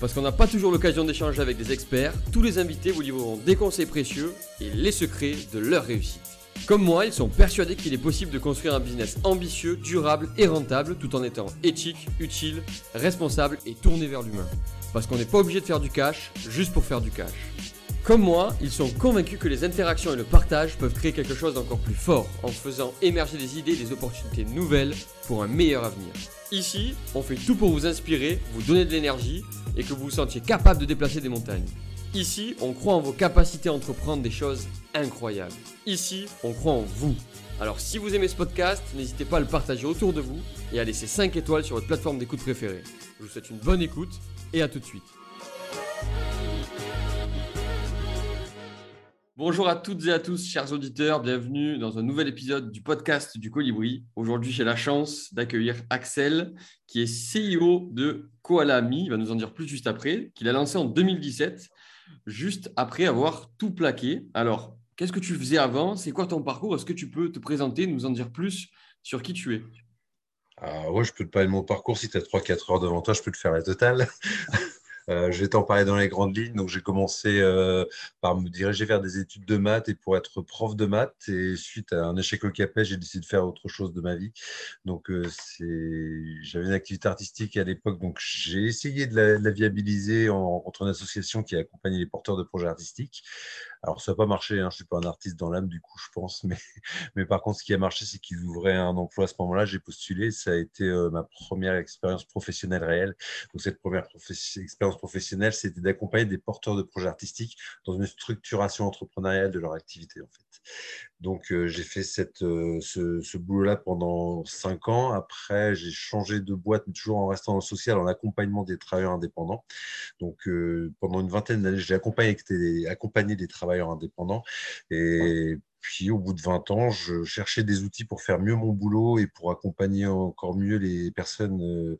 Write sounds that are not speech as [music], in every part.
Parce qu'on n'a pas toujours l'occasion d'échanger avec des experts, tous les invités vous livreront des conseils précieux et les secrets de leur réussite. Comme moi, ils sont persuadés qu'il est possible de construire un business ambitieux, durable et rentable tout en étant éthique, utile, responsable et tourné vers l'humain. Parce qu'on n'est pas obligé de faire du cash juste pour faire du cash. Comme moi, ils sont convaincus que les interactions et le partage peuvent créer quelque chose d'encore plus fort en faisant émerger des idées et des opportunités nouvelles pour un meilleur avenir. Ici, on fait tout pour vous inspirer, vous donner de l'énergie et que vous vous sentiez capable de déplacer des montagnes. Ici, on croit en vos capacités à entreprendre des choses incroyables. Ici, on croit en vous. Alors si vous aimez ce podcast, n'hésitez pas à le partager autour de vous et à laisser 5 étoiles sur votre plateforme d'écoute préférée. Je vous souhaite une bonne écoute et à tout de suite. Bonjour à toutes et à tous, chers auditeurs. Bienvenue dans un nouvel épisode du podcast du Colibri. Aujourd'hui, j'ai la chance d'accueillir Axel, qui est CEO de Koalami. Il va nous en dire plus juste après, qu'il a lancé en 2017, juste après avoir tout plaqué. Alors, qu'est-ce que tu faisais avant? C'est quoi ton parcours? Est-ce que tu peux te présenter, nous en dire plus sur qui tu es? Ah je peux te parler de mon parcours. Si tu as 3-4 heures devant toi, je peux te faire la totale. Euh, je vais t'en parler dans les grandes lignes. Donc, j'ai commencé euh, par me diriger vers des études de maths et pour être prof de maths. Et suite à un échec au capet, j'ai décidé de faire autre chose de ma vie. Donc, euh, j'avais une activité artistique à l'époque. Donc, j'ai essayé de la, viabiliser en rencontrant une association qui accompagnait les porteurs de projets artistiques. Alors, ça n'a pas marché, hein, je ne suis pas un artiste dans l'âme, du coup, je pense, mais, [laughs] mais par contre, ce qui a marché, c'est qu'ils ouvraient un emploi à ce moment-là. J'ai postulé, ça a été euh, ma première expérience professionnelle réelle. Donc, cette première expérience professionnelle, c'était d'accompagner des porteurs de projets artistiques dans une structuration entrepreneuriale de leur activité, en fait. Donc, euh, j'ai fait cette, euh, ce, boulot-là pendant cinq ans. Après, j'ai changé de boîte, toujours en restant dans le social, en accompagnement des travailleurs indépendants. Donc, pendant une vingtaine d'années, j'ai accompagné des travailleurs indépendant. Et puis, au bout de 20 ans, je cherchais des outils pour faire mieux mon boulot et pour accompagner encore mieux les personnes euh,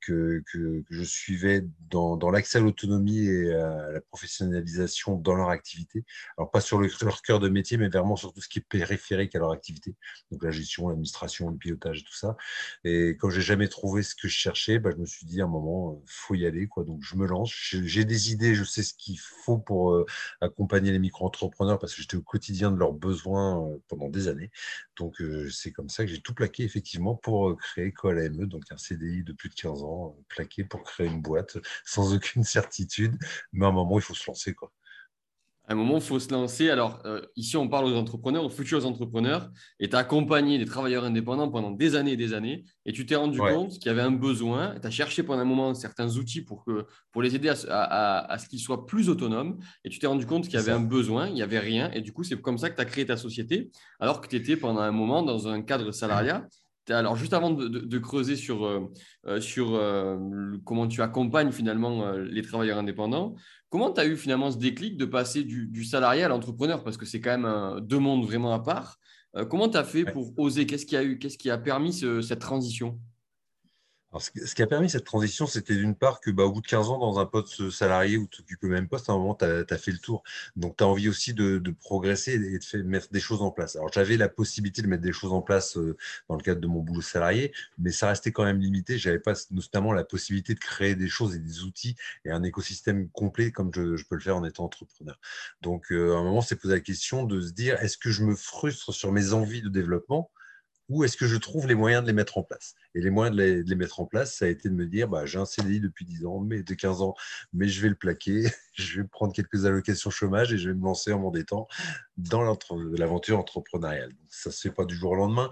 que, que, je suivais dans, dans l'accès à l'autonomie et à la professionnalisation dans leur activité. Alors, pas sur leur cœur de métier, mais vraiment sur tout ce qui est périphérique à leur activité. Donc, la gestion, l'administration, le pilotage, tout ça. Et quand j'ai jamais trouvé ce que je cherchais, bah, je me suis dit à un moment, euh, faut y aller. Quoi. Donc, je me lance. J'ai des idées, je sais ce qu'il faut pour euh, accompagner les micro-entrepreneurs parce que j'étais au quotidien de leurs besoins euh, pendant des années. Donc, euh, c'est comme ça que j'ai tout plaqué, effectivement, pour euh, créer AME, donc un CDI de plus de 15 ans, plaqué pour créer une boîte sans aucune certitude. Mais à un moment, il faut se lancer. Quoi à un moment, il faut se lancer. Alors, euh, ici, on parle aux entrepreneurs, aux futurs entrepreneurs, et tu as accompagné des travailleurs indépendants pendant des années et des années, et tu t'es rendu compte qu'il y avait un besoin, tu as cherché pendant un moment certains outils pour, que, pour les aider à, à, ce qu'ils soient plus autonomes, et tu t'es rendu compte qu'il y avait un besoin, il n'y avait rien, et du coup, c'est comme ça que tu as créé ta société, alors que tu étais pendant un moment dans un cadre salariat. Alors, juste avant de, creuser sur, euh, euh, sur comment tu accompagnes finalement les travailleurs indépendants, Comment tu as eu finalement ce déclic de passer du, salarié à l'entrepreneur? Parce que c'est quand même deux mondes vraiment à part. Euh, comment tu as fait pour oser? Qu'est-ce qui a eu Qu'est-ce qui a permis cette transition? Ce qui a permis cette transition, c'était d'une part que, bah, au bout de 15 ans, dans un poste salarié où tu occupes le même poste, à un moment, tu as, fait le tour. Donc, tu as envie aussi de, progresser et de mettre des choses en place. Alors, j'avais la possibilité de mettre des choses en place euh, dans le cadre de mon boulot salarié, mais ça restait quand même limité. Je n'avais pas notamment la possibilité de créer des choses et des outils et un écosystème complet comme je, peux le faire en étant entrepreneur. Donc, euh, à un moment, c'est posé la question de se dire, est-ce que je me frustre sur mes envies de développement ou est-ce que je trouve les moyens de les mettre en place? Et les moyens de les, mettre en place, ça a été de me dire, bah, j'ai un CDI depuis 10 ans, mais de 15 ans, mais je vais le plaquer, [laughs] je vais prendre quelques allocations chômage et je vais me lancer en m'endettant dans l'aventure entrepreneuriale. ça ne se fait pas du jour au lendemain,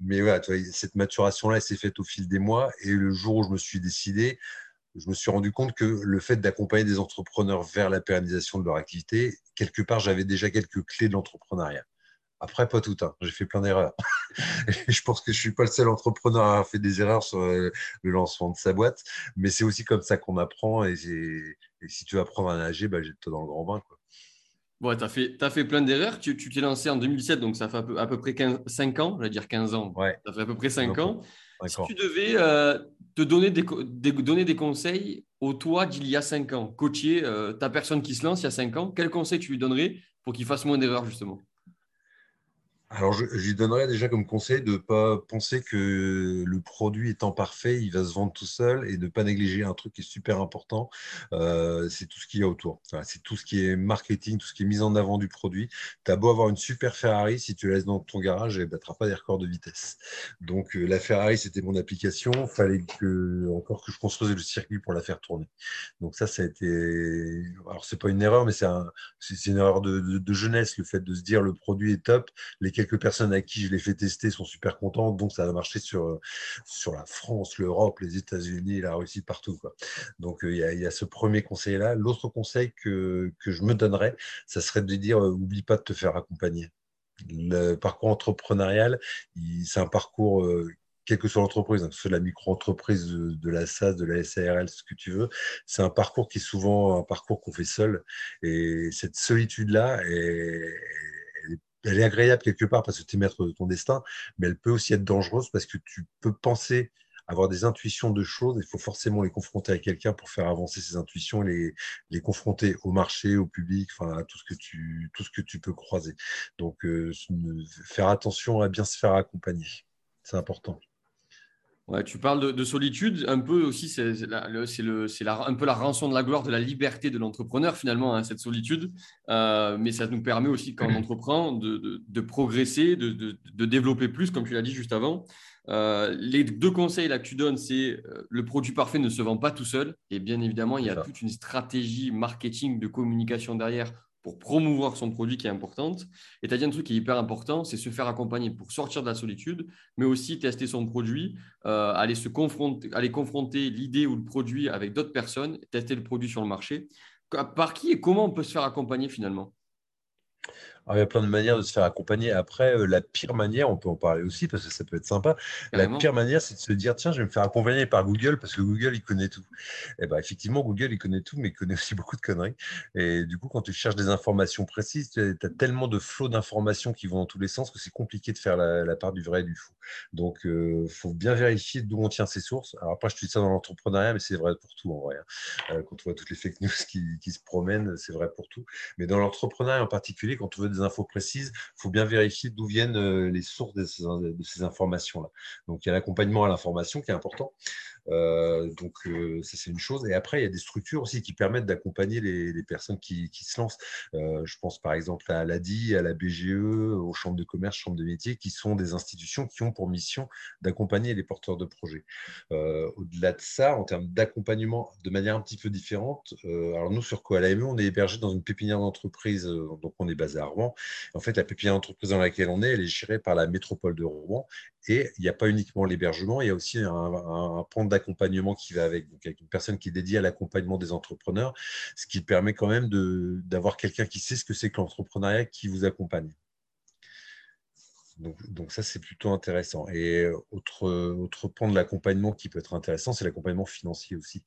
mais voilà, cette maturation-là, elle s'est faite au fil des mois. Et le jour où je me suis décidé, je me suis rendu compte que le fait d'accompagner des entrepreneurs vers la pérennisation de leur activité, quelque part, j'avais déjà quelques clés de l'entrepreneuriat. Après, pas tout. Hein. J'ai fait plein d'erreurs. [laughs] je pense que je suis pas le seul entrepreneur à avoir fait des erreurs sur euh, le lancement de sa boîte. Mais c'est aussi comme ça qu'on apprend. Et, si tu veux apprendre à nager, bah, j'étais dans le grand bain. Quoi. Ouais, tu as fait, as fait plein d'erreurs. Tu t'es lancé en 2007, donc ça fait à peu, à peu près 15, 5 ans, je vais dire 15 ans. Ouais. Ça fait à peu près 5 ans. Si tu devais euh, te donner des, donner des conseils au toi d'il y a 5 ans, coacher euh, ta personne qui se lance il y a 5 ans, quels conseils tu lui donnerais pour qu'il fasse moins d'erreurs justement? Alors, je, lui donnerais déjà comme conseil de ne pas penser que le produit étant parfait, il va se vendre tout seul et de ne pas négliger un truc qui est super important. Euh, c'est tout ce qu'il y a autour. c'est tout ce qui est marketing, tout ce qui est mise en avant du produit. Tu as beau avoir une super Ferrari, si tu la laisses dans ton garage, elle ne battra pas des records de vitesse. Donc, euh, la Ferrari, c'était mon application. Il fallait encore que je construise le circuit pour la faire tourner. Donc, ça, ça a été. Alors, ce n'est pas une erreur, mais c'est une erreur de, jeunesse, le fait de se dire le produit est top. Quelques personnes à qui je l'ai fait tester sont super contentes, donc ça a marché sur, sur la France, l'Europe, les États-Unis, la Russie, partout. Donc euh, il y, a, ce premier conseil-là. L'autre conseil que, que, je me donnerais, ça serait de dire euh, oublie pas de te faire accompagner. Le parcours entrepreneurial, c'est un parcours euh, quelle que soit l'entreprise, hein, que ce soit la micro-entreprise de, la SAS, de la SARL, ce que tu veux, c'est un parcours qui est souvent un parcours qu'on fait seul. Et cette solitude-là, est, elle est agréable quelque part parce que tu es maître de ton destin, mais elle peut aussi être dangereuse parce que tu peux penser avoir des intuitions de choses. Il faut forcément les confronter à quelqu'un pour faire avancer ces intuitions, les, les confronter au marché, au public, enfin à tout ce que tu, tout ce que tu peux croiser. Donc, euh, faire attention à bien se faire accompagner. C'est important. Ouais, tu parles de, solitude, un peu aussi, c'est un peu la rançon de la gloire de la liberté de l'entrepreneur finalement, hein, cette solitude. Euh, mais ça nous permet aussi, quand on entreprend, de, progresser, de, développer plus, comme tu l'as dit juste avant. Euh, les deux conseils là que tu donnes, c'est euh, le produit parfait ne se vend pas tout seul. Et bien évidemment, il y a toute une stratégie marketing de communication derrière pour promouvoir son produit qui est importante. Et tu as dit un truc qui est hyper important, c'est se faire accompagner pour sortir de la solitude, mais aussi tester son produit, euh, aller, se confronter, aller confronter l'idée ou le produit avec d'autres personnes, tester le produit sur le marché. Par qui et comment on peut se faire accompagner finalement? Il y a plein de manières de se faire accompagner. Après, euh, la pire manière, on peut en parler aussi parce que ça peut être sympa. La pire manière, c'est de se dire tiens, je vais me faire accompagner par Google parce que Google, il connaît tout. Et eh ben, effectivement, Google, il connaît tout, mais il connaît [laughs] aussi beaucoup de conneries. Et du coup, quand tu cherches des informations précises, tu as tellement de flots d'informations qui vont dans tous les sens que c'est compliqué de faire la, part du vrai et du faux. Donc, il euh, faut bien vérifier d'où on tient ses sources. Alors, après, je dis ça dans l'entrepreneuriat, mais c'est vrai pour tout en vrai. Hein. Euh, quand on voit toutes les fake news [laughs] qui, qui se promènent, c'est vrai pour tout. Mais dans l'entrepreneuriat en particulier, quand on veut des infos précises, il faut bien vérifier d'où viennent euh, les sources de ces, informations-là. Donc, il y a l'accompagnement à l'information qui est important. Euh, donc, euh, ça, c'est une chose. Et après, il y a des structures aussi qui permettent d'accompagner les, personnes qui, se lancent. je pense par exemple à l'ADI, à la BGE, aux chambres de commerce, chambres de métiers, qui sont des institutions qui ont pour mission d'accompagner les porteurs de projets. Au-delà de ça, en termes d'accompagnement de manière un petit peu différente, alors nous, sur Coalame, on est hébergé dans une pépinière d'entreprise, donc on est basé à Rouen. En fait, la pépinière d'entreprise dans laquelle on est, elle est gérée par la métropole de Rouen. Et il n'y a pas uniquement l'hébergement, il y a aussi un, un, point d'accompagnement qui va avec, donc avec une personne qui est dédiée à l'accompagnement des entrepreneurs, ce qui permet quand même d'avoir quelqu'un qui sait ce que c'est que l'entrepreneuriat qui vous accompagne. Donc, ça, c'est plutôt intéressant. Et euh, autre, autre point de l'accompagnement qui peut être intéressant, c'est l'accompagnement financier aussi.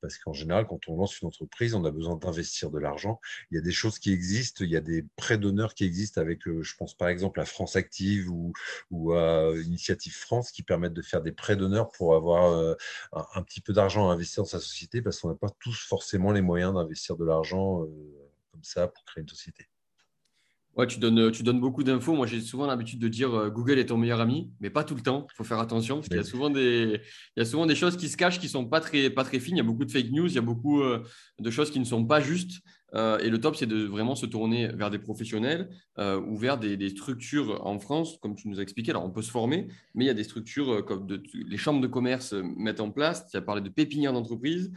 Parce qu'en général, quand on lance une entreprise, on a besoin d'investir de l'argent. Il y a des choses qui existent, il y a des prêts d'honneur qui existent avec, euh, je pense par exemple à France Active ou, ou à Initiative France qui permettent de faire des prêts d'honneur pour avoir euh, un, petit peu d'argent à investir dans sa société parce qu'on n'a pas tous forcément les moyens d'investir de l'argent comme ça pour créer une société. Ouais, tu donnes, tu donnes beaucoup d'infos. Moi, j'ai souvent l'habitude de dire euh, Google est ton meilleur ami, mais pas tout le temps. Il faut faire attention parce qu'il y a souvent des, il y a souvent des choses qui se cachent qui ne sont pas très, pas très fines. Il y a beaucoup de fake news, il y a beaucoup euh, de choses qui ne sont pas justes. Euh, et le top, c'est de vraiment se tourner vers des professionnels ou vers des, structures en France, comme tu nous as expliqué. Alors, on peut se former, mais il y a des structures comme les chambres de commerce mettent en place. Tu as parlé de pépinière d'entreprise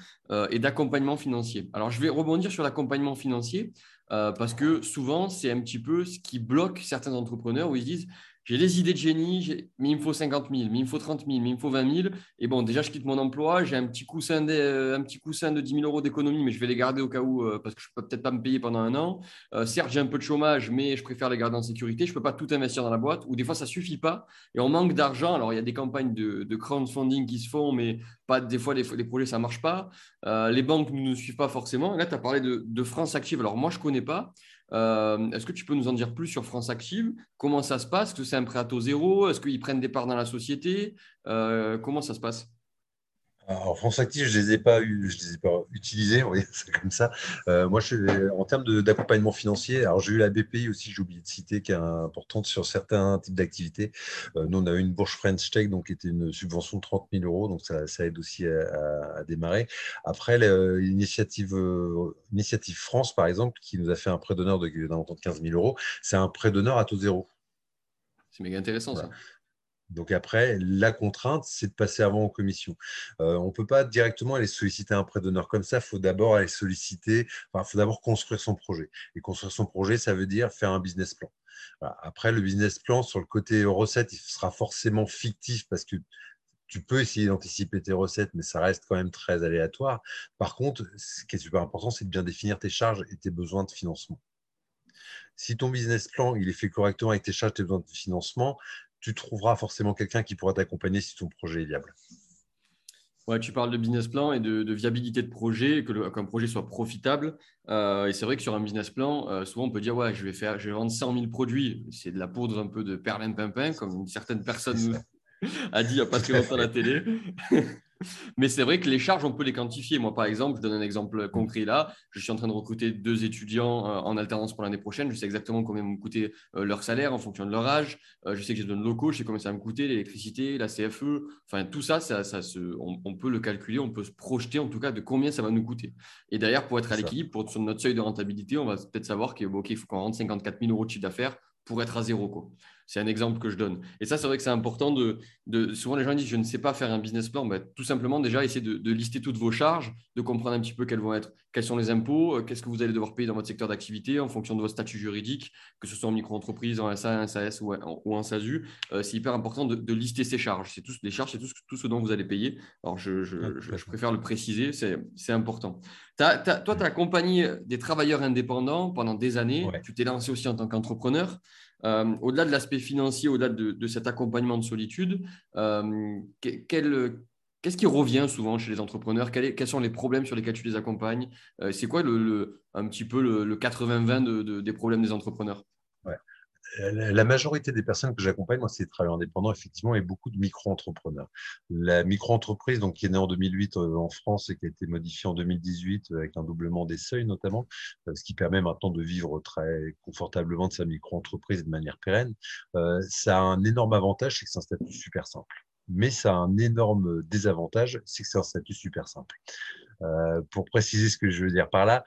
et d'accompagnement financier. Alors, je vais rebondir sur l'accompagnement financier. Euh, parce que souvent, c'est un petit peu ce qui bloque certains entrepreneurs où ils disent j'ai les idées de génie, mais il me faut 50 000, mais il me faut 30 000, mais il me faut 20 000. Et bon, déjà, je quitte mon emploi, j'ai un petit coussin de, euh, un petit coussin de 10 000 euros d'économie, mais je vais les garder au cas où, euh, parce que je ne peux peut-être pas me payer pendant un an. Euh, certes, j'ai un peu de chômage, mais je préfère les garder en sécurité. Je ne peux pas tout investir dans la boîte, ou des fois, ça ne suffit pas. Et on manque d'argent. Alors, il y a des campagnes de, crowdfunding qui se font, mais pas, des fois, les, les projets, ça ne marche pas. les banques ne nous suivent pas forcément. Et là, tu as parlé de, de France Active. Alors, moi, je ne connais pas. Euh, est-ce que tu peux nous en dire plus sur France Active? Comment ça se passe? Est-ce que c'est un prêt à taux zéro? Est-ce qu'ils prennent des parts dans la société? Euh, Comment ça se passe? Alors, France Active, je ne les ai pas eu, je les ai pas utilisés, on c'est comme ça. Euh, moi, je, en termes d'accompagnement financier, alors j'ai eu la BPI aussi, j'ai oublié de citer, qui est importante sur certains types d'activités. Euh, nous, on a eu une bourse French Tech, donc qui était une subvention de 30 000 euros, donc ça, ça aide aussi à, démarrer. Après, l'initiative Initiative France, par exemple, qui nous a fait un prêt d'honneur de, de 15 000 euros, c'est un prêt d'honneur à taux zéro. C'est méga intéressant ça. Donc après, la contrainte, c'est de passer avant en commission. Euh, on ne peut pas directement aller solliciter un prêt d'honneur comme ça. Il faut d'abord aller solliciter, enfin, il faut d'abord construire son projet. Et construire son projet, ça veut dire faire un business plan. Après, le business plan, sur le côté recettes, il sera forcément fictif parce que tu peux essayer d'anticiper tes recettes, mais ça reste quand même très aléatoire. Par contre, ce qui est super important, c'est de bien définir tes charges et tes besoins de financement. Si ton business plan il est fait correctement avec tes charges tes besoins de financement, tu trouveras forcément quelqu'un qui pourra t'accompagner si ton projet est viable. Ouais, tu parles de business plan et de, viabilité de projet, que qu'un projet soit profitable. Euh, et c'est vrai que sur un business plan, euh, souvent on peut dire ouais, je vais faire, je vais vendre 100 000 produits. C'est de la poudre un peu de perlimpinpin, comme une certaine personne [laughs] a dit il n'y a pas très longtemps à la télé. [laughs] Mais c'est vrai que les charges, on peut les quantifier. Moi, par exemple, je donne un exemple concret là. Je suis en train de recruter deux étudiants euh, en alternance pour l'année prochaine. Je sais exactement combien me coûter euh, leur salaire en fonction de leur âge. Euh, je sais que j'ai de locaux, je sais combien ça va me coûter, l'électricité, la CFE. Enfin, tout ça, ça, se, on, peut le calculer, on peut se projeter en tout cas de combien ça va nous coûter. Et derrière, pour être à l'équilibre, pour sur notre seuil de rentabilité, on va peut-être savoir qu'il faut qu'on rentre 54 000 euros de chiffre d'affaires pour être à zéro. Quoi. C'est un exemple que je donne. Et ça, c'est vrai que c'est important de, de, Souvent, les gens disent Je ne sais pas faire un business plan. Ben, tout simplement, déjà, essayer de, lister toutes vos charges, de comprendre un petit peu quelles vont être, quels sont les impôts, euh, qu'est-ce que vous allez devoir payer dans votre secteur d'activité en fonction de votre statut juridique, que ce soit en micro-entreprise, en SA, en SAS ou en, SASU. Euh, c'est hyper important de, lister ces charges. C'est tous, les charges, c'est tout, tout, ce dont vous allez payer. Alors, je, je préfère le préciser, c'est important. toi, tu as accompagné des travailleurs indépendants pendant des années. Tu t'es lancé aussi en tant qu'entrepreneur. Euh, au-delà de l'aspect financier, au-delà de, cet accompagnement de solitude, euh, qu'est-ce qui revient souvent chez les entrepreneurs? Quels, sont les problèmes sur lesquels tu les accompagnes? Euh, C'est quoi un petit peu le, 80-20 des problèmes des entrepreneurs? La majorité des personnes que j'accompagne, moi, c'est des travailleurs indépendants, effectivement, et beaucoup de micro-entrepreneurs. La micro-entreprise, donc, qui est née en 2008 euh, en France et qui a été modifiée en 2018 euh, avec un doublement des seuils, notamment, euh, ce qui permet maintenant de vivre très confortablement de sa micro-entreprise de manière pérenne, ça a un énorme avantage, c'est que c'est un statut super simple. Mais ça a un énorme désavantage, c'est que c'est un statut super simple. pour préciser ce que je veux dire par là,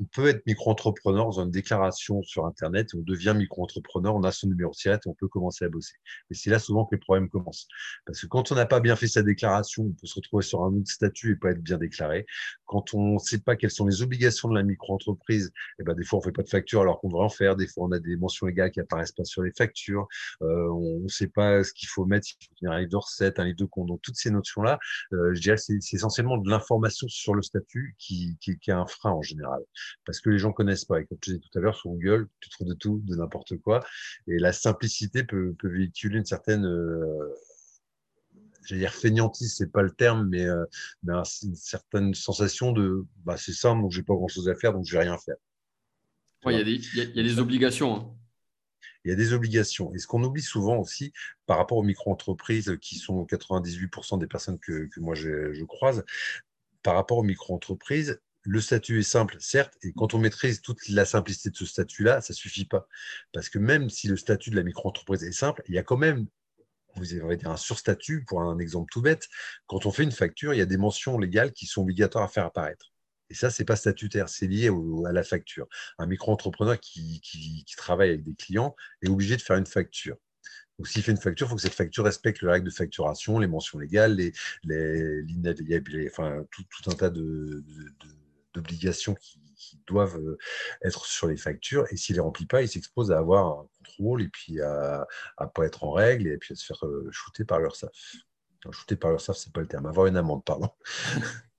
on peut être micro-entrepreneur dans une déclaration sur Internet, on devient micro-entrepreneur, on a son numéro de et on peut commencer à bosser. Mais c'est là souvent que les problèmes commencent. Parce que quand on n'a pas bien fait sa déclaration, on peut se retrouver sur un autre statut et pas être bien déclaré. Quand on ne sait pas quelles sont les obligations de la micro-entreprise, eh ben, des fois on ne fait pas de facture alors qu'on devrait en faire. Des fois on a des mentions légales qui apparaissent pas sur les factures. Euh, on ne sait pas ce qu'il faut mettre, s'il faut un livre de recettes, un livre de compte. Donc toutes ces notions-là, euh, je dirais c'est essentiellement de l'information sur le statut qui, qui, qui est un frein en général parce que les gens connaissent pas. Et comme je disais tout à l'heure, sur Google, tu trouves de tout, de n'importe quoi. Et la simplicité peut, véhiculer une certaine, euh, j'allais dire fainéantise, c'est pas le terme, mais, euh, une certaine sensation de, bah, c'est simple, donc j'ai pas grand chose à faire, donc je vais rien faire. Il y, a des obligations. Hein. Il y a des obligations. Et ce qu'on oublie souvent aussi par rapport aux micro-entreprises qui sont 98% des personnes que, moi je croise, par rapport aux micro-entreprises, le statut est simple, certes, et quand on maîtrise toute la simplicité de ce statut-là, ça ne suffit pas. Parce que même si le statut de la micro-entreprise est simple, il y a quand même, vous avez un surstatut, pour un exemple tout bête, quand on fait une facture, il y a des mentions légales qui sont obligatoires à faire apparaître. Et ça, ce n'est pas statutaire, c'est lié à la facture. Un micro-entrepreneur qui, travaille avec des clients est obligé de faire une facture. Donc, s'il fait une facture, il faut que cette facture respecte les règles de facturation, les mentions légales, les, enfin, tout, un tas d'obligations qui, doivent euh, être sur les factures. Et s'il ne les remplit pas, il s'expose à avoir un contrôle et puis à ne pas être en règle et puis à se faire shooter par l'URSSAF. Shooter par l'URSSAF, ce n'est pas le terme. Avoir une amende, pardon. [laughs]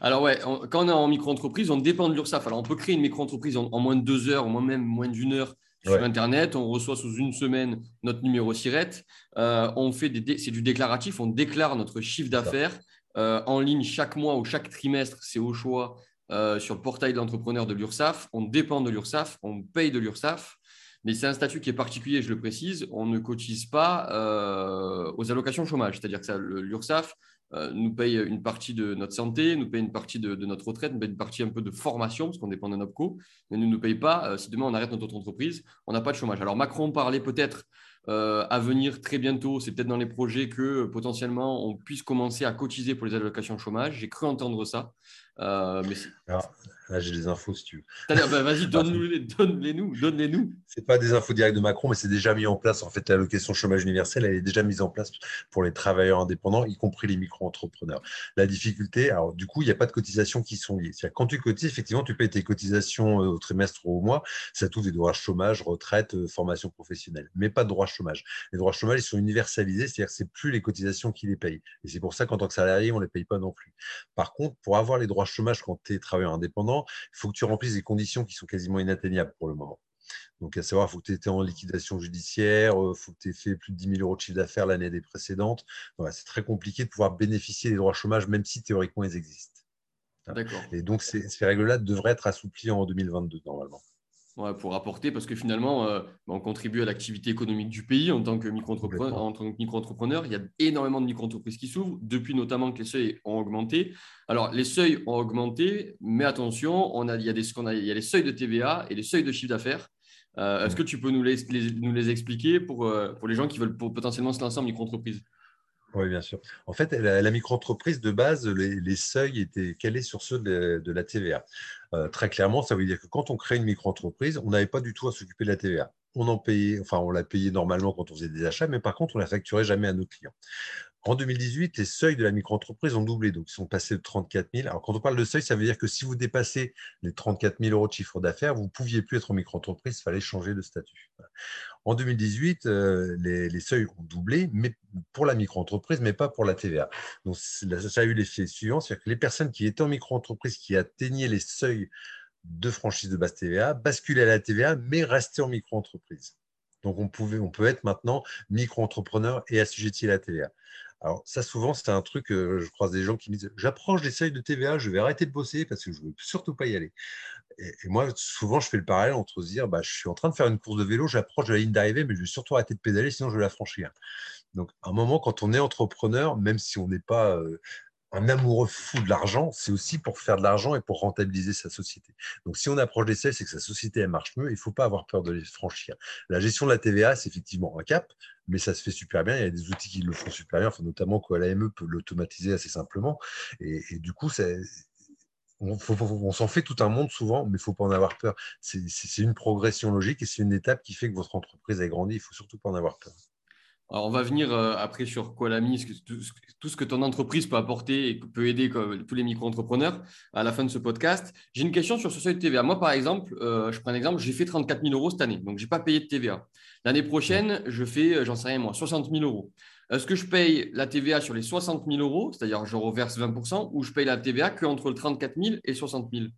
Alors ouais, quand on est en micro-entreprise, on dépend de l'URSSAF. Alors on peut créer une micro-entreprise en, moins de deux heures, ou même moins d'une heure sur Internet. On reçoit sous une semaine notre numéro SIRET. Euh, on fait c'est du déclaratif. On déclare notre chiffre d'affaires euh, en ligne chaque mois ou chaque trimestre. C'est au choix euh, sur le portail d'entrepreneur de l'URSSAF. On dépend de l'URSSAF. On paye de l'URSSAF. Mais c'est un statut qui est particulier, je le précise. On ne cotise pas aux allocations chômage. C'est-à-dire que l'URSSAF euh, nous paye une partie de notre santé, nous paye une partie de, notre retraite, nous paye une partie un peu de formation, parce qu'on dépend d'un OPCO, mais ne nous paye pas, euh, si demain on arrête notre entreprise, on n'a pas de chômage. Alors Macron parlait peut-être euh, à venir très bientôt, c'est peut-être dans les projets que potentiellement on puisse commencer à cotiser pour les allocations chômage. J'ai cru entendre ça. Mais J'ai des infos si tu veux. Bah, vas-y, [laughs] donne-les nous. Donne-les nous. Ce n'est pas des infos directes de Macron, mais c'est déjà mis en place. En fait, l'allocation chômage universel, elle est déjà mise en place pour les travailleurs indépendants, y compris les micro-entrepreneurs. La difficulté, alors du coup, il n'y a pas de cotisations qui sont liées. C'est-à-dire quand tu cotises, effectivement, tu payes tes cotisations euh, au trimestre ou au mois. Ça touche des droits chômage, retraite, euh, formation professionnelle, mais pas de droits chômage. Les droits chômage, ils sont universalisés, c'est-à-dire que ce n'est plus les cotisations qui les payent. Et c'est pour ça qu'en tant que salarié, on ne les paye pas non plus. Par contre, pour avoir les droits chômage quand tu es travailleur indépendant, il faut que tu remplisses des conditions qui sont quasiment inatteignables pour le moment. Donc, à savoir, il faut que tu aies en liquidation judiciaire, il euh, faut que tu aies fait plus de 10 000 euros de chiffre d'affaires l'année des précédentes. c'est très compliqué de pouvoir bénéficier des droits chômage, même si théoriquement ils existent. Et donc, ces, ces règles-là devraient être assouplies en 2022, normalement pour apporter, parce que finalement, euh, on contribue à l'activité économique du pays en tant que micro-entrepreneur. il y a énormément de micro-entreprises qui s'ouvrent, depuis notamment que les seuils ont augmenté. Alors, les seuils ont augmenté, mais attention, on a, il, y a des, il y a les seuils de TVA et les seuils de chiffre d'affaires. Euh, est-ce que tu peux nous les, nous les expliquer pour, euh, pour les gens qui veulent potentiellement se lancer en micro-entreprise? Oui, bien sûr. En fait, la, micro-entreprise, de base, les, seuils étaient calés sur ceux de, la TVA. Euh, très clairement, ça veut dire que quand on crée une micro-entreprise, on n'avait pas du tout à s'occuper de la TVA. On en payait, enfin, on la payait normalement quand on faisait des achats, mais par contre, on la facturait jamais à nos clients. En 2018, les seuils de la micro-entreprise ont doublé, donc ils sont passés de 34 000. Alors, quand on parle de seuil, ça veut dire que si vous dépassez les 34 000 euros de chiffre d'affaires, vous ne pouviez plus être en micro-entreprise, il fallait changer de statut. En 2018, euh, les, seuils ont doublé, mais pour la micro-entreprise, mais pas pour la TVA. Donc, ça a eu l'effet suivant, c'est-à-dire que les personnes qui étaient en micro-entreprise, qui atteignaient les seuils de franchise de base TVA, basculaient à la TVA, mais restaient en micro-entreprise. Donc, on, pouvait, on peut être maintenant micro-entrepreneur et assujetti à la TVA. Alors, ça, souvent, c'est un truc, je croise des gens qui me disent J'approche des seuils de TVA, je vais arrêter de bosser parce que je ne veux surtout pas y aller. Et, moi, souvent, je fais le parallèle entre se dire bah, Je suis en train de faire une course de vélo, j'approche de la ligne d'arrivée, mais je vais surtout arrêter de pédaler, sinon je vais la franchir. Donc, à un moment, quand on est entrepreneur, même si on n'est pas un amoureux fou de l'argent, c'est aussi pour faire de l'argent et pour rentabiliser sa société. Donc, si on approche des seuils, c'est que sa société elle marche mieux. Il ne faut pas avoir peur de les franchir. La gestion de la TVA, c'est effectivement un cap, mais ça se fait super bien. Il y a des outils qui le font super bien, enfin, notamment que l'AME peut l'automatiser assez simplement. Et, du coup, on, on s'en fait tout un monde souvent, mais il ne faut pas en avoir peur. C'est une progression logique et c'est une étape qui fait que votre entreprise a grandi. Il ne faut surtout pas en avoir peur. Alors, on va venir euh, après sur Colami, tout, ce que ton entreprise peut apporter et peut aider tous les micro-entrepreneurs à la fin de ce podcast. J'ai une question sur ce seuil de TVA. Moi, par exemple, euh, je prends un exemple, j'ai fait 34 000 euros cette année, donc je n'ai pas payé de TVA. L'année prochaine, je fais, euh, j'en sais rien moi, 60 000 euros. Est-ce que je paye la TVA sur les 60 000 euros, c'est-à-dire je reverse 20% ou je paye la TVA qu'entre le 34 000 et 60 000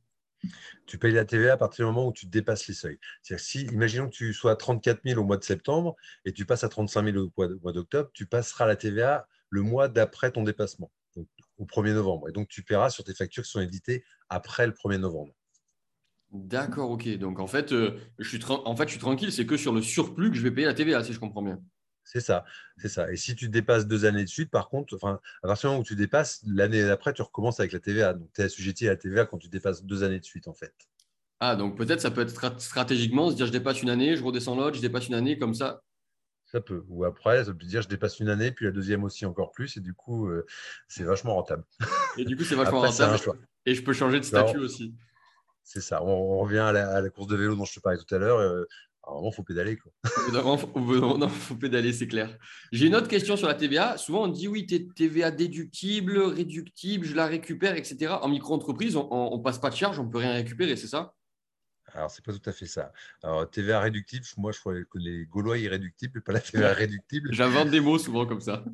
tu payes la TVA à partir du moment où tu dépasses les seuils. C'est-à-dire si, imaginons que tu sois à 34 000 au mois de septembre et tu passes à 35 000 au mois d'octobre, tu passeras la TVA le mois d'après ton dépassement, au 1er novembre. Et donc, tu paieras sur tes factures qui sont éditées après le 1er novembre. D'accord, ok. Donc, en fait, euh, je suis en fait, je suis tranquille, c'est que sur le surplus que je vais payer la TVA, si je comprends bien. C'est ça, c'est ça. Et si tu dépasses deux années de suite, par contre, enfin, à partir du moment où tu dépasses, l'année d'après, tu recommences avec la TVA. Donc, tu es assujetti à la TVA quand tu dépasses deux années de suite, en fait. Ah, donc peut-être ça peut être stratégiquement se dire je dépasse une année, je redescends l'autre, je dépasse une année, comme ça. Ça peut. Ou après, ça peut dire je dépasse une année, puis la deuxième aussi encore plus, et du coup, euh, c'est vachement rentable. Et du coup, c'est vachement rentable. Et je peux changer de statut aussi. C'est ça. On, revient à la, course de vélo dont je te parlais tout à l'heure. Euh, il faut pédaler. Quoi. il faut pédaler, c'est clair. J'ai une autre question sur la TVA. Souvent, on dit oui, TVA déductible, réductible, je la récupère, etc. En micro-entreprise, on ne passe pas de charge, on ne peut rien récupérer, c'est ça? Alors, c'est pas tout à fait ça. Alors, TVA réductible, moi, je crois que les Gaulois irréductibles, pas la [laughs] TVA réductible. J'invente des mots souvent comme ça.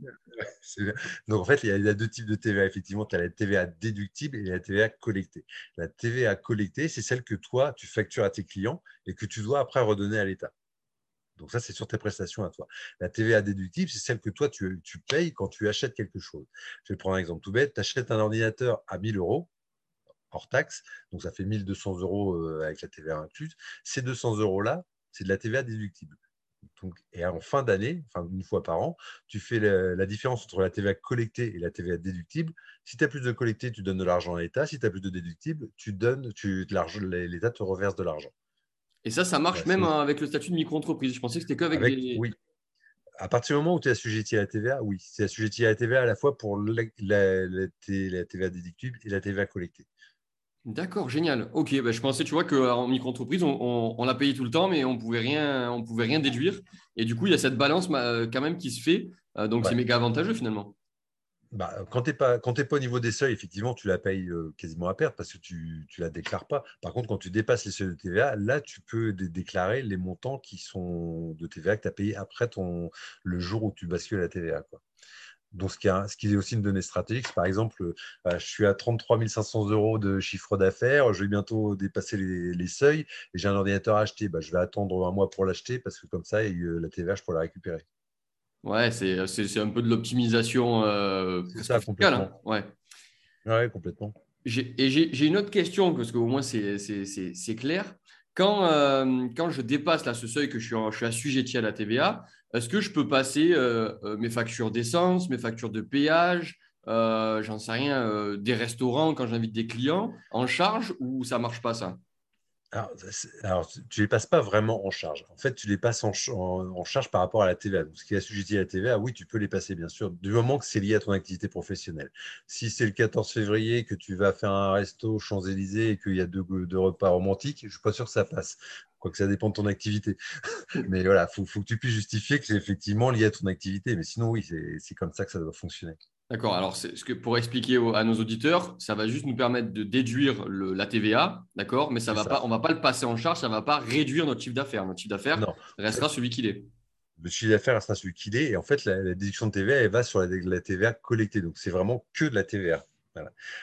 Donc, en fait, il y, a, deux types de TVA. Effectivement, tu as la TVA déductible et la TVA collectée. La TVA collectée, c'est celle que toi, tu factures à tes clients et que tu dois après redonner à l'État. Donc, ça, c'est sur tes prestations à toi. La TVA déductible, c'est celle que toi, tu, tu payes quand tu achètes quelque chose. Je vais prendre un exemple tout bête. Tu achètes un ordinateur à 1000 euros hors taxe, donc ça fait 1200 euros euh, avec la TVA incluse. Ces 200 euros-là, c'est de la TVA déductible. Donc, et en fin d'année, enfin une fois par an, tu fais la, différence entre la TVA collectée et la TVA déductible. Si tu as plus de collecté, tu donnes de l'argent à l'État. Si tu as plus de déductible, tu donnes, tu, l'État te reverse de l'argent. Et ça, ça marche même avec le statut de micro-entreprise. Je pensais que c'était qu'avec les… Oui. À partir du moment où tu es assujetti à la TVA, oui. Tu es assujetti à la TVA à la fois pour la, la TVA déductible et la TVA collectée. D'accord, génial. Ok, bah, je pensais, tu vois, qu'en micro-entreprise, on, on, l'a payé tout le temps, mais on pouvait rien, on pouvait rien déduire. Et du coup, il y a cette balance euh, quand même qui se fait. Euh, donc, c'est méga avantageux finalement. Bah, quand tu n'es pas, pas, au niveau des seuils, effectivement, tu la payes euh, quasiment à perte parce que tu ne la déclares pas. Par contre, quand tu dépasses les seuils de TVA, là, tu peux déclarer les montants qui sont de TVA que tu as payé après ton, le jour où tu bascules la TVA. Quoi. Donc, ce qui, est, ce qui est aussi une donnée stratégique, par exemple, euh, je suis à 33 500 euros de chiffre d'affaires, je vais bientôt dépasser les, seuils et j'ai un ordinateur à acheter. Bah, je vais attendre un mois pour l'acheter parce que comme ça, euh, la TVA, je pourrais la récupérer. Ouais, c'est un peu de l'optimisation. Euh, c'est ça, complètement. Hein. ouais. ouais, complètement. Et j'ai une autre question, parce qu'au moins c'est clair. Quand, euh, quand je dépasse là, ce seuil que je suis, je suis assujetti à la TVA, est-ce que je peux passer euh, euh, mes factures d'essence, mes factures de péage, j'en sais rien, des restaurants quand j'invite des clients en charge ou ça marche pas ça? Alors, tu ne les passes pas vraiment en charge. En fait, tu les passes en, charge par rapport à la TVA. Ce qui est assujetti à la TVA, oui, tu peux les passer, bien sûr, du moment que c'est lié à ton activité professionnelle. Si c'est le 14 février que tu vas faire un resto Champs-Élysées et qu'il y a deux, repas romantiques, je ne suis pas sûr que ça passe. Quoique ça dépend de ton activité. [laughs] Mais voilà, il faut, que tu puisses justifier que c'est effectivement lié à ton activité. Mais sinon, oui, c'est comme ça que ça doit fonctionner. D'accord. Alors, ce que pour expliquer à nos auditeurs, ça va juste nous permettre de déduire la TVA, d'accord, mais ça va pas, on ne va pas le passer en charge, ça ne va pas réduire notre chiffre d'affaires. Notre chiffre d'affaires restera celui qu'il est. Le chiffre d'affaires restera celui qu'il est, et en fait, la, déduction de TVA, elle va sur la, la TVA collectée. Donc, c'est vraiment que de la TVA.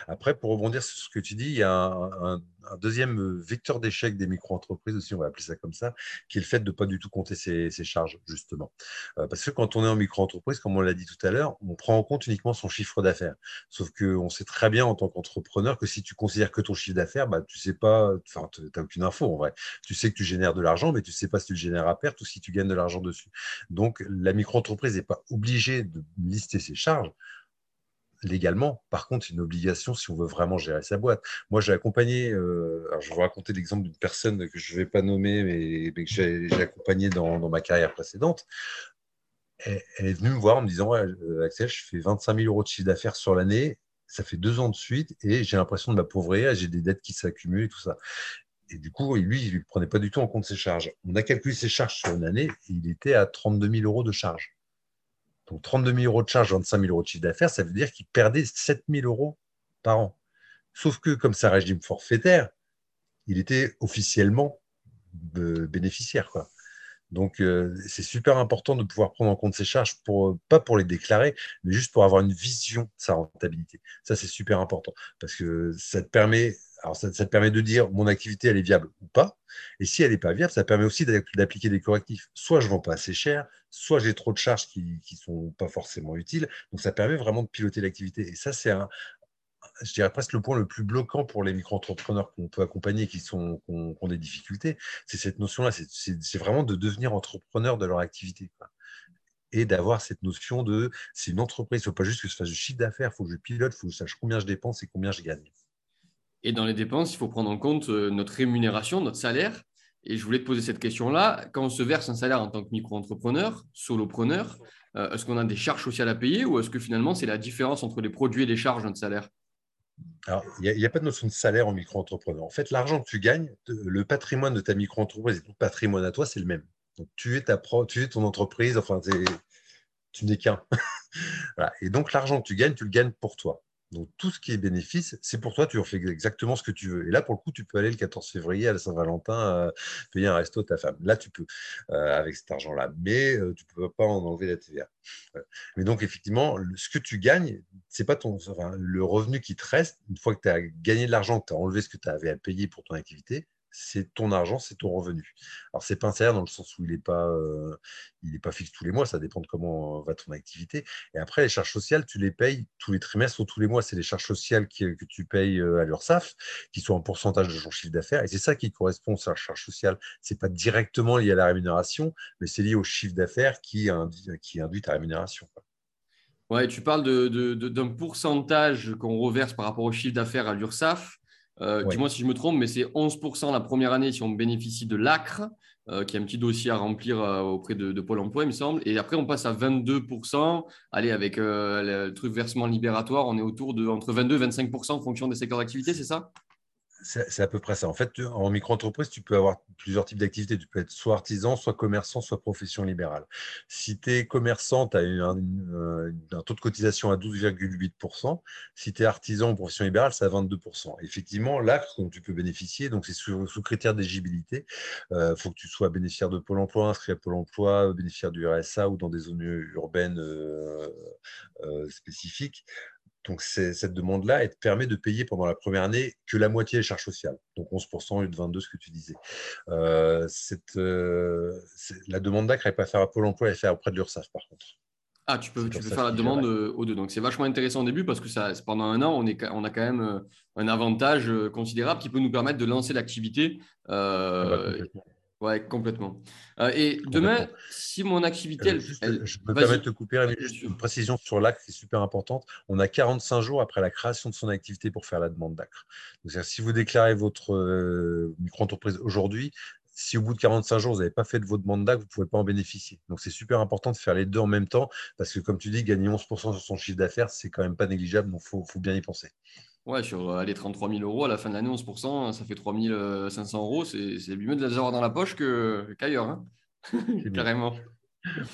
Après, pour rebondir sur ce que tu dis, il y a un, deuxième euh, vecteur d'échec des micro-entreprises aussi, on va appeler ça comme ça, qui est le fait de ne pas du tout compter ses, charges, justement. Euh, parce que quand on est en micro-entreprise, comme on l'a dit tout à l'heure, on prend en compte uniquement son chiffre d'affaires. Sauf qu'on sait très bien en tant qu'entrepreneur que si tu considères que ton chiffre d'affaires, bah, tu sais pas, enfin, tu n'as aucune info en vrai. Tu sais que tu génères de l'argent, mais tu ne sais pas si tu le génères à perte ou si tu gagnes de l'argent dessus. Donc, la micro-entreprise n'est pas obligée de lister ses charges légalement. Par contre, une obligation si on veut vraiment gérer sa boîte. Moi, j'ai accompagné, euh, je vais vous raconter l'exemple d'une personne que je ne vais pas nommer, mais, que j'ai accompagné dans, ma carrière précédente. Elle, est venue me voir en me disant euh, Axel, je fais 25 000 euros de chiffre d'affaires sur l'année, ça fait deux ans de suite et j'ai l'impression de m'appauvrir, j'ai des dettes qui s'accumulent et tout ça. Et du coup, lui, il ne prenait pas du tout en compte ses charges. On a calculé ses charges sur une année et il était à 32 000 euros de charges. Donc 32 000 euros de charge, 25 000 euros de chiffre d'affaires, ça veut dire qu'il perdait 7 000 euros par an. Sauf que comme c'est un régime forfaitaire, il était officiellement euh, bénéficiaire. Donc, euh, c'est super important de pouvoir prendre en compte ces charges, pour, pas pour les déclarer, mais juste pour avoir une vision de sa rentabilité. Ça, c'est super important parce que ça te permet alors ça, te permet de dire mon activité elle est viable ou pas. Et si elle n'est pas viable, ça permet aussi d'appliquer des correctifs. Soit je ne vends pas assez cher, soit j'ai trop de charges qui ne sont pas forcément utiles. Donc ça permet vraiment de piloter l'activité. Et ça, c'est un, je presque le point le plus bloquant pour les micro-entrepreneurs qu'on peut accompagner qui, sont, ont, des difficultés. C'est cette notion-là. C'est vraiment de devenir entrepreneur de leur activité. et d'avoir cette notion de c'est une entreprise, il ne faut pas juste que je fasse du chiffre d'affaires, il faut que je pilote, il faut que je sache combien je dépense et combien je gagne. Et dans les dépenses, il faut prendre en compte euh, notre rémunération, notre salaire. Et je voulais te poser cette question-là. Quand on se verse un salaire en tant que micro-entrepreneur, solopreneur, euh, est-ce qu'on a des charges sociales à payer ou est-ce que finalement c'est la différence entre les produits et les charges de salaire? Alors, il n'y a, pas de notion de salaire en micro-entrepreneur. En fait, l'argent que tu gagnes, le patrimoine de ta micro-entreprise et ton patrimoine à toi, c'est le même. Donc, tu es, ta tu es ton entreprise, enfin, tu n'es qu'un. [laughs] Et donc, l'argent que tu gagnes, tu le gagnes pour toi. Donc, tout ce qui est bénéfice, c'est pour toi, tu refais exactement ce que tu veux. Et là, pour le coup, tu peux aller le 14 février à la Saint-Valentin payer un resto à ta femme. Là, tu peux, avec cet argent-là. Mais tu ne peux pas en enlever la TVA. Mais donc, effectivement, ce que tu gagnes, c'est pas ton, le revenu qui te reste, une fois que tu as gagné de l'argent, que tu as enlevé ce que tu avais à payer pour ton activité, c'est ton argent, c'est ton revenu. Alors, c'est pas un salaire dans le sens où il n'est pas, euh, pas fixe tous les mois, ça dépend de comment va ton activité. Et après, les charges sociales, tu les payes tous les trimestres ou tous les mois. C'est les charges sociales que tu payes euh, à l'URSSAF, qui sont en pourcentage de ton chiffre d'affaires. Et c'est ça qui correspond à la charge sociale. Ce n'est pas directement lié à la rémunération, mais c'est lié au chiffre d'affaires qui, induit ta rémunération. Ouais, tu parles d'un pourcentage qu'on reverse par rapport au chiffre d'affaires à l'URSSAF. Euh, dis-moi si je me trompe, mais c'est 11% la première année si on bénéficie de l'ACRE, euh, qui est un petit dossier à remplir euh, auprès de, Pôle emploi, il me semble. Et après, on passe à 22%. Allez, avec le truc versement libératoire, on est autour de entre 22 et 25% en fonction des secteurs d'activité, c'est ça? C'est à peu près ça. En fait, en micro-entreprise, tu peux avoir plusieurs types d'activités. Tu peux être soit artisan, soit commerçant, soit profession libérale. Si tu es commerçant, tu as un, un, taux de cotisation à 12,8%. Si tu es artisan ou profession libérale, c'est à 22%. Effectivement, là, dont tu peux bénéficier, donc c'est sous, critère d'éligibilité. Il euh, faut que tu sois bénéficiaire de Pôle emploi, inscrit à Pôle emploi, bénéficiaire du RSA ou dans des zones urbaines euh, euh, spécifiques. Donc, cette demande-là, elle te permet de payer pendant la première année que la moitié des charges sociales. Donc, 11% au lieu de 22%, ce que tu disais. Euh, euh, la demande d'ACRE, elle pas faire à Pôle emploi, elle est faire auprès de l'URSSAF, par contre. Ah, tu peux, tu peux faire la demande euh, aux deux. Donc, c'est vachement intéressant au début parce que ça, pendant un an, on, est, on a quand même un avantage considérable qui peut nous permettre de lancer l'activité. Ah bah, Ouais, complètement. Euh, et demain, si mon activité. Euh, elle, je me permets de te couper une précision sur l'ACRE qui est super importante. On a 45 jours après la création de son activité pour faire la demande d'ACRE. Si vous déclarez votre euh, micro-entreprise aujourd'hui, si au bout de 45 jours, vous n'avez pas fait de votre demande d'ACRE, vous ne pouvez pas en bénéficier. Donc, c'est super important de faire les deux en même temps parce que, comme tu dis, gagner 11% sur son chiffre d'affaires, c'est quand même pas négligeable. Donc, il faut, faut bien y penser. Ouais, sur euh, les 33 000 euros, à la fin de l'année, 11%, ça fait 3 500 euros. C'est mieux de les avoir dans la poche qu'ailleurs. Hein [laughs] Carrément.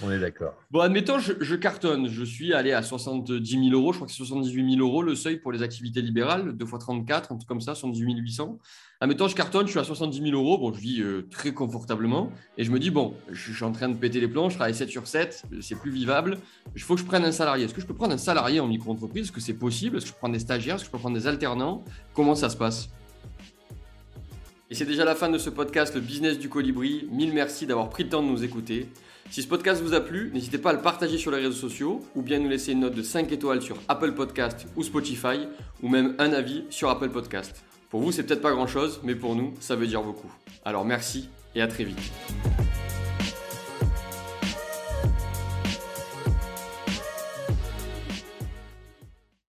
On est d'accord. Bon, admettons, je, cartonne. Je suis allé à 70 000 euros. Je crois que c'est 78 000 euros le seuil pour les activités libérales. 2 fois 34, un truc comme ça, 78 800. Admettons, je cartonne, je suis à 70 000 euros. Bon, je vis euh, très confortablement. Et je me dis, bon, je, suis en train de péter les plombs. Je travaille 7 sur 7. C'est plus vivable. Il faut que je prenne un salarié. Est-ce que je peux prendre un salarié en micro-entreprise? Est-ce que c'est possible? Est-ce que je prendre des stagiaires? Est-ce que je peux prendre des alternants? Comment ça se passe? Et c'est déjà la fin de ce podcast, le business du colibri. Mille merci d'avoir pris le temps de nous écouter. Si ce podcast vous a plu, n'hésitez pas à le partager sur les réseaux sociaux ou bien nous laisser une note de 5 étoiles sur Apple Podcast ou Spotify ou même un avis sur Apple Podcast. Pour vous, c'est peut-être pas grand-chose, mais pour nous, ça veut dire beaucoup. Alors merci et à très vite.